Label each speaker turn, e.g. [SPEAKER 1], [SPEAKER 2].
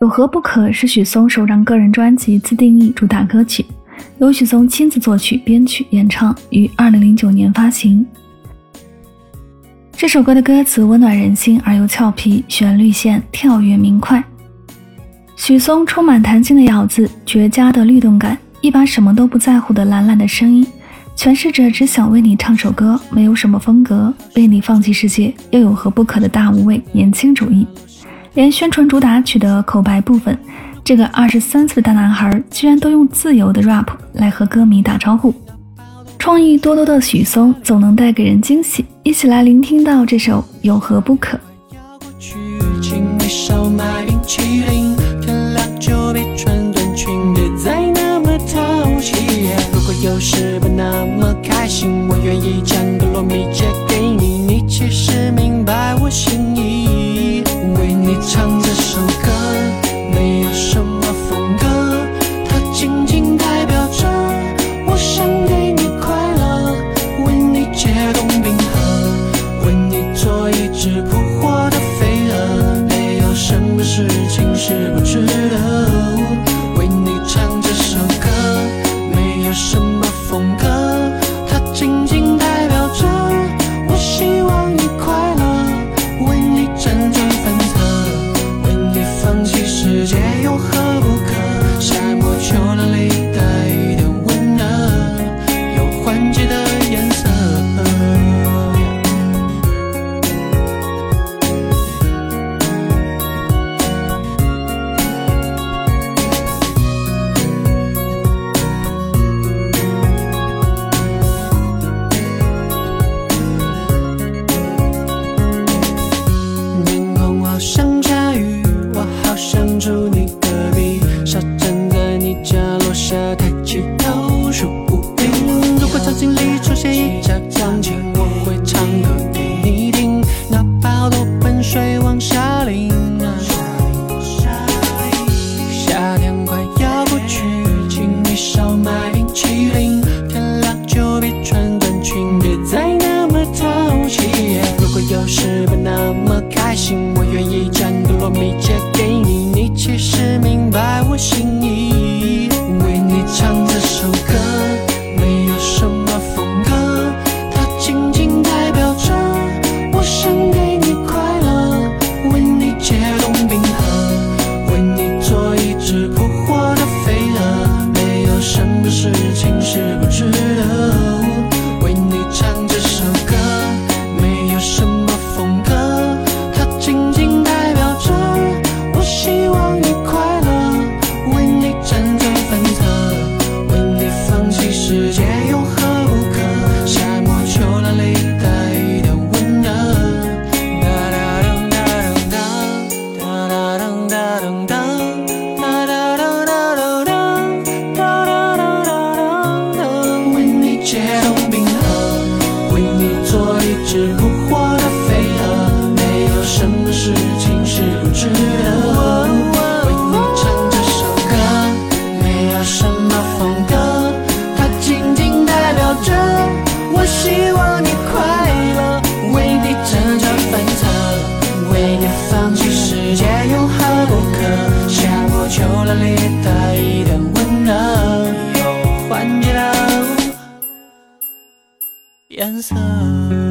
[SPEAKER 1] 有何不可是许嵩首张个人专辑自定义主打歌曲，由许嵩亲自作曲、编曲、演唱，于二零零九年发行。这首歌的歌词温暖人心而又俏皮，旋律线跳跃明快。许嵩充满弹性的咬字，绝佳的律动感，一把什么都不在乎的懒懒的声音，诠释着只想为你唱首歌，没有什么风格，为你放弃世界又有何不可的大无畏年轻主义。连宣传主打曲的口白部分，这个二十三岁的大男孩居然都用自由的 rap 来和歌迷打招呼。创意多多的许嵩总能带给人惊喜，一起来聆听到这首《有何不可》。
[SPEAKER 2] 有时不那么开心，情是不值得。为你唱这首歌没有什么风格，它仅仅代表着我希望你快乐，为你辗转反侧，为你放弃世界又何。里颜色。